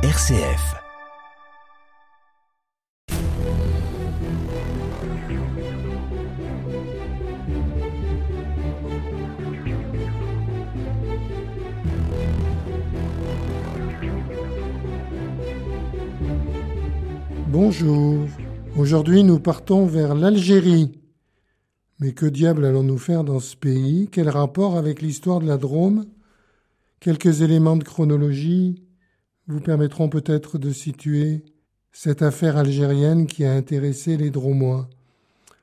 RCF. Bonjour. Aujourd'hui, nous partons vers l'Algérie. Mais que diable allons-nous faire dans ce pays? Quel rapport avec l'histoire de la Drôme? Quelques éléments de chronologie vous permettront peut-être de situer cette affaire algérienne qui a intéressé les Dromois.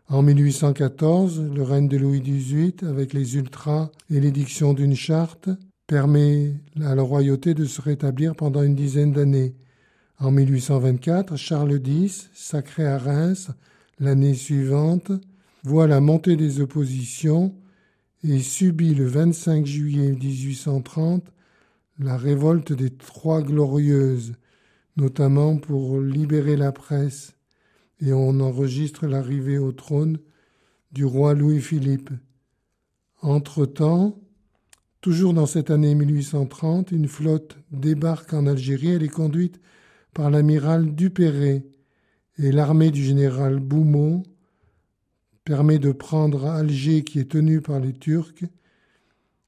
En 1814, le règne de Louis XVIII, avec les ultras et l'édiction d'une charte, permet à la royauté de se rétablir pendant une dizaine d'années. En 1824, Charles X, sacré à Reims l'année suivante, voit la montée des oppositions et subit le 25 juillet 1830 la révolte des Trois Glorieuses, notamment pour libérer la presse, et on enregistre l'arrivée au trône du roi Louis-Philippe. Entre-temps, toujours dans cette année 1830, une flotte débarque en Algérie. Elle est conduite par l'amiral Dupéré et l'armée du général Boumont permet de prendre Alger qui est tenue par les Turcs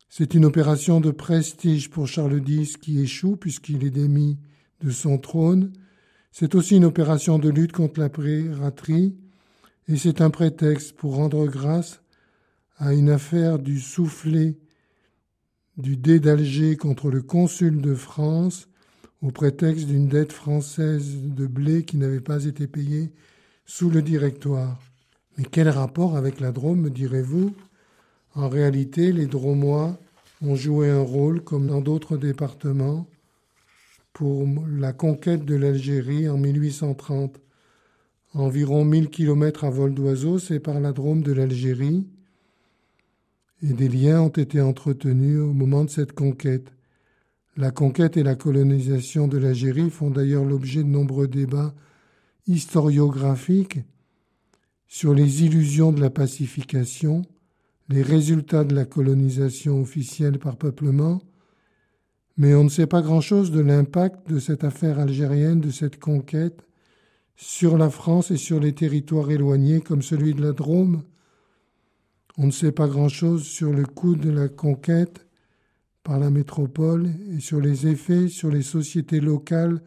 c'est une opération de prestige pour Charles X qui échoue puisqu'il est démis de son trône. C'est aussi une opération de lutte contre la piraterie et c'est un prétexte pour rendre grâce à une affaire du soufflet du dé d'Alger contre le consul de France au prétexte d'une dette française de blé qui n'avait pas été payée sous le directoire. Mais quel rapport avec la Drôme, me direz-vous? En réalité, les Dromois ont joué un rôle, comme dans d'autres départements, pour la conquête de l'Algérie en 1830. Environ 1000 kilomètres à vol d'oiseau séparent la Drôme de l'Algérie et des liens ont été entretenus au moment de cette conquête. La conquête et la colonisation de l'Algérie font d'ailleurs l'objet de nombreux débats historiographiques sur les illusions de la pacification, les résultats de la colonisation officielle par peuplement, mais on ne sait pas grand-chose de l'impact de cette affaire algérienne, de cette conquête, sur la France et sur les territoires éloignés comme celui de la Drôme. On ne sait pas grand-chose sur le coût de la conquête par la métropole et sur les effets sur les sociétés locales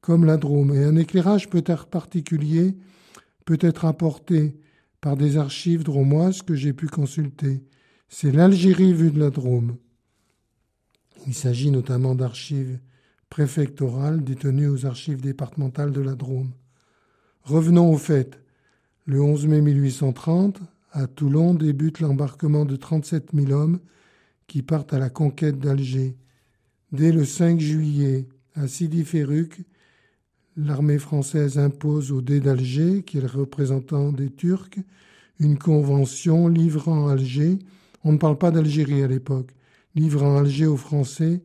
comme la Drôme. Et un éclairage peut-être particulier peut être apporté par des archives dromoises que j'ai pu consulter. C'est l'Algérie vue de la Drôme. Il s'agit notamment d'archives préfectorales détenues aux archives départementales de la Drôme. Revenons au fait. Le 11 mai 1830, à Toulon débute l'embarquement de 37 000 hommes qui partent à la conquête d'Alger. Dès le 5 juillet, à Sidi Ferruc, l'armée française impose au dé d'Alger, qui est le représentant des Turcs, une convention livrant Alger, on ne parle pas d'Algérie à l'époque, livrant Alger aux Français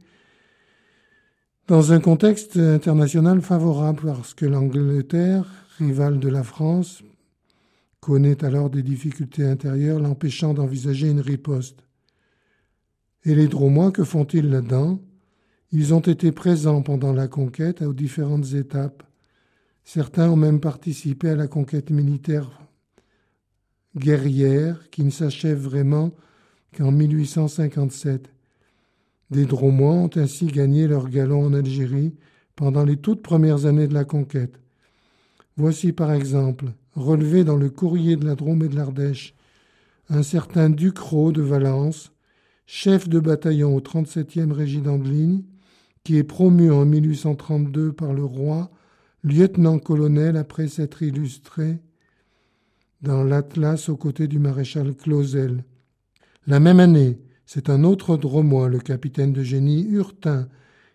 dans un contexte international favorable parce que l'Angleterre, rivale de la France, connaît alors des difficultés intérieures l'empêchant d'envisager une riposte. Et les Dromois, que font-ils là-dedans? Ils ont été présents pendant la conquête aux différentes étapes. Certains ont même participé à la conquête militaire guerrière qui ne s'achève vraiment qu'en 1857. Des Dromois ont ainsi gagné leur galon en Algérie pendant les toutes premières années de la conquête. Voici par exemple, relevé dans le courrier de la Drôme et de l'Ardèche, un certain Ducrot de Valence, chef de bataillon au 37e régiment de ligne, qui est promu en 1832 par le roi, lieutenant-colonel après s'être illustré dans l'Atlas aux côtés du maréchal Clausel. La même année, c'est un autre dromois, le capitaine de génie Hurtin,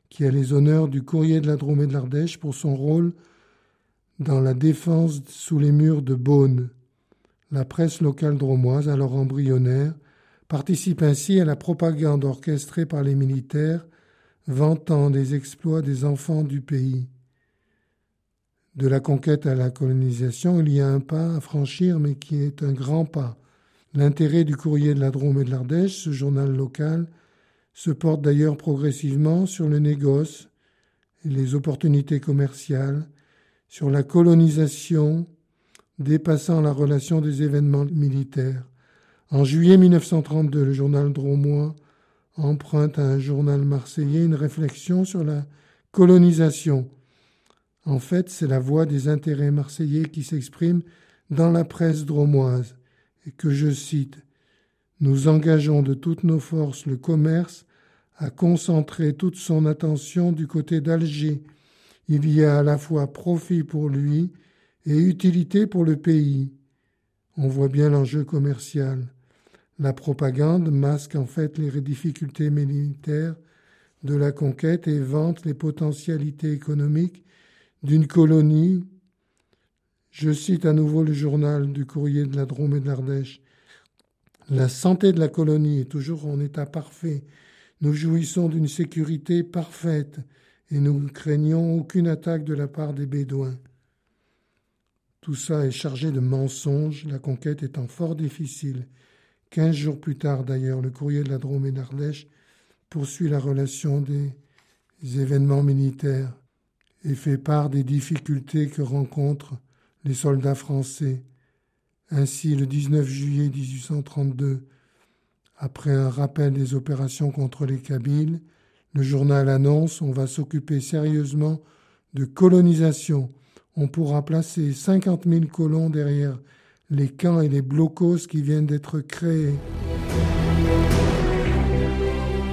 qui a les honneurs du courrier de la Drôme et de l'Ardèche pour son rôle dans la défense sous les murs de Beaune. La presse locale dromoise, alors embryonnaire, participe ainsi à la propagande orchestrée par les militaires vantant les exploits des enfants du pays. De la conquête à la colonisation, il y a un pas à franchir, mais qui est un grand pas. L'intérêt du courrier de la Drôme et de l'Ardèche, ce journal local, se porte d'ailleurs progressivement sur le négoce et les opportunités commerciales, sur la colonisation dépassant la relation des événements militaires. En juillet 1932, le journal Dromois emprunte à un journal marseillais une réflexion sur la colonisation. En fait, c'est la voix des intérêts marseillais qui s'exprime dans la presse dromoise, et que je cite Nous engageons de toutes nos forces le commerce à concentrer toute son attention du côté d'Alger. Il y a à la fois profit pour lui et utilité pour le pays. On voit bien l'enjeu commercial. La propagande masque en fait les difficultés militaires de la conquête et vante les potentialités économiques d'une colonie. Je cite à nouveau le journal du courrier de la Drôme et de l'Ardèche. La santé de la colonie est toujours en état parfait. Nous jouissons d'une sécurité parfaite et nous craignons aucune attaque de la part des Bédouins. Tout ça est chargé de mensonges, la conquête étant fort difficile. Quinze jours plus tard, d'ailleurs, le courrier de la Drôme et d'Ardèche poursuit la relation des événements militaires et fait part des difficultés que rencontrent les soldats français. Ainsi, le 19 juillet 1832, après un rappel des opérations contre les Kabyles, le journal annonce on va s'occuper sérieusement de colonisation on pourra placer 50 000 colons derrière les camps et les blocos qui viennent d'être créés.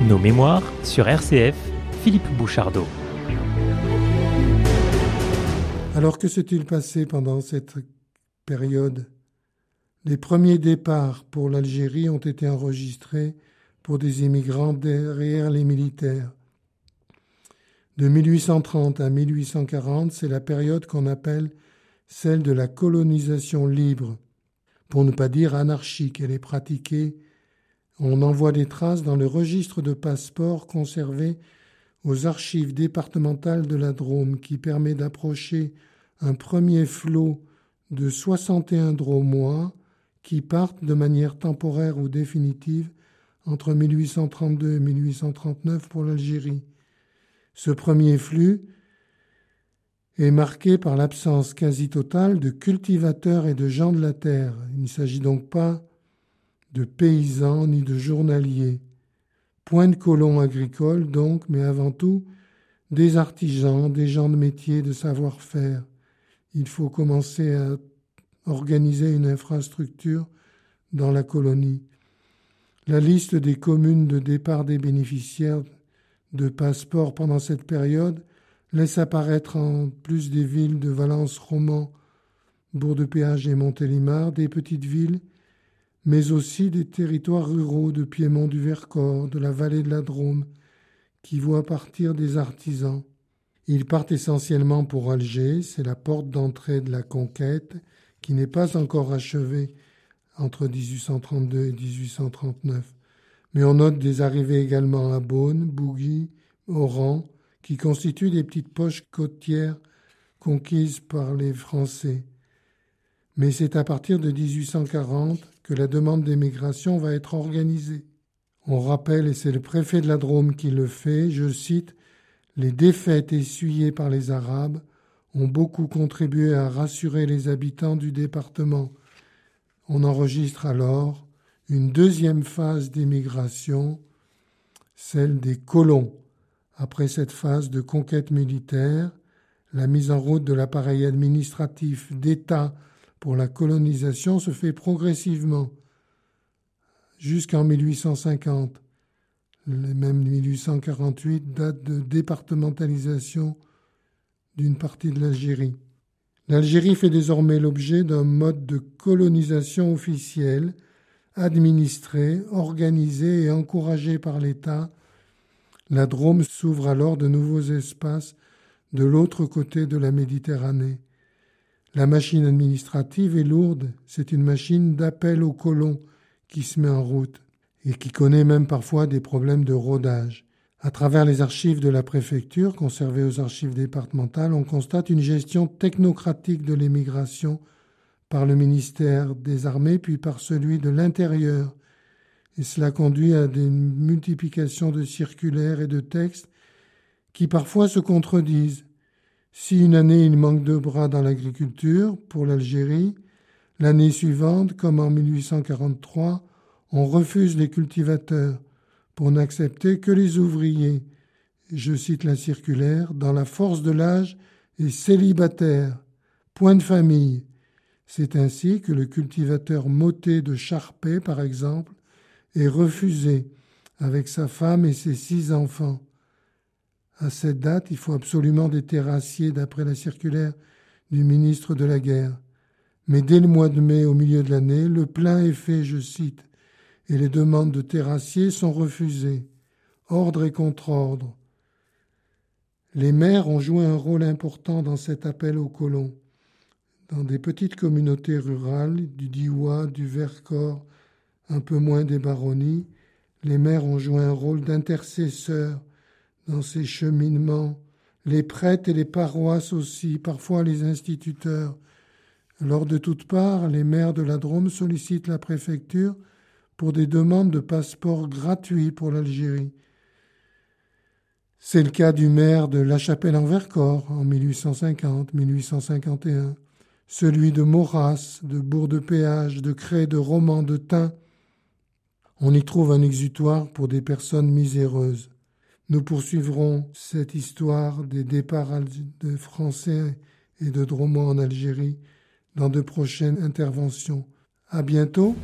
Nos mémoires sur RCF, Philippe Bouchardot. Alors que s'est-il passé pendant cette période? Les premiers départs pour l'Algérie ont été enregistrés pour des immigrants derrière les militaires. De 1830 à 1840, c'est la période qu'on appelle celle de la colonisation libre, pour ne pas dire anarchique. Elle est pratiquée. On en voit des traces dans le registre de passeports conservé aux archives départementales de la Drôme, qui permet d'approcher un premier flot de 61 dromois qui partent de manière temporaire ou définitive entre 1832 et 1839 pour l'Algérie. Ce premier flux est marqué par l'absence quasi totale de cultivateurs et de gens de la terre. Il ne s'agit donc pas de paysans ni de journaliers. Point de colons agricoles donc, mais avant tout des artisans, des gens de métier, de savoir-faire. Il faut commencer à organiser une infrastructure dans la colonie. La liste des communes de départ des bénéficiaires de passeport pendant cette période laisse apparaître en plus des villes de Valence, Romans, Bourg-de-Péage et Montélimar, des petites villes, mais aussi des territoires ruraux de Piémont du Vercors, de la vallée de la Drôme, qui voient partir des artisans. Ils partent essentiellement pour Alger, c'est la porte d'entrée de la conquête, qui n'est pas encore achevée entre 1832 et 1839 mais on note des arrivées également à Beaune, Bougy, Oran, qui constituent des petites poches côtières conquises par les Français. Mais c'est à partir de 1840 que la demande d'émigration va être organisée. On rappelle, et c'est le préfet de la Drôme qui le fait, je cite, Les défaites essuyées par les Arabes ont beaucoup contribué à rassurer les habitants du département. On enregistre alors une deuxième phase d'émigration, celle des colons. Après cette phase de conquête militaire, la mise en route de l'appareil administratif d'État pour la colonisation se fait progressivement jusqu'en 1850. Même 1848 date de départementalisation d'une partie de l'Algérie. L'Algérie fait désormais l'objet d'un mode de colonisation officiel administrée, organisée et encouragée par l'État, la Drôme s'ouvre alors de nouveaux espaces de l'autre côté de la Méditerranée. La machine administrative est lourde, c'est une machine d'appel aux colons qui se met en route et qui connaît même parfois des problèmes de rodage. À travers les archives de la préfecture, conservées aux archives départementales, on constate une gestion technocratique de l'émigration par le ministère des Armées, puis par celui de l'Intérieur. Et cela conduit à des multiplications de circulaires et de textes qui parfois se contredisent. Si une année il manque de bras dans l'agriculture pour l'Algérie, l'année suivante, comme en 1843, on refuse les cultivateurs pour n'accepter que les ouvriers. Je cite la circulaire, dans la force de l'âge et célibataire, point de famille. C'est ainsi que le cultivateur moté de Charpé, par exemple, est refusé avec sa femme et ses six enfants. À cette date, il faut absolument des terrassiers d'après la circulaire du ministre de la Guerre. Mais dès le mois de mai, au milieu de l'année, le plein est fait, je cite, et les demandes de terrassiers sont refusées. Ordre et contre-ordre. Les maires ont joué un rôle important dans cet appel aux colons. Dans des petites communautés rurales, du Diois, du Vercors, un peu moins des baronnies, les maires ont joué un rôle d'intercesseurs dans ces cheminements, les prêtres et les paroisses aussi, parfois les instituteurs. Lors de toutes parts, les maires de la Drôme sollicitent la préfecture pour des demandes de passeport gratuits pour l'Algérie. C'est le cas du maire de La Chapelle en Vercors en 1850-1851, celui de Maurras, de Bourg-de-Péage, de Cré, de Romans, de Tain. On y trouve un exutoire pour des personnes miséreuses. Nous poursuivrons cette histoire des départs de Français et de Dromont en Algérie dans de prochaines interventions. À bientôt.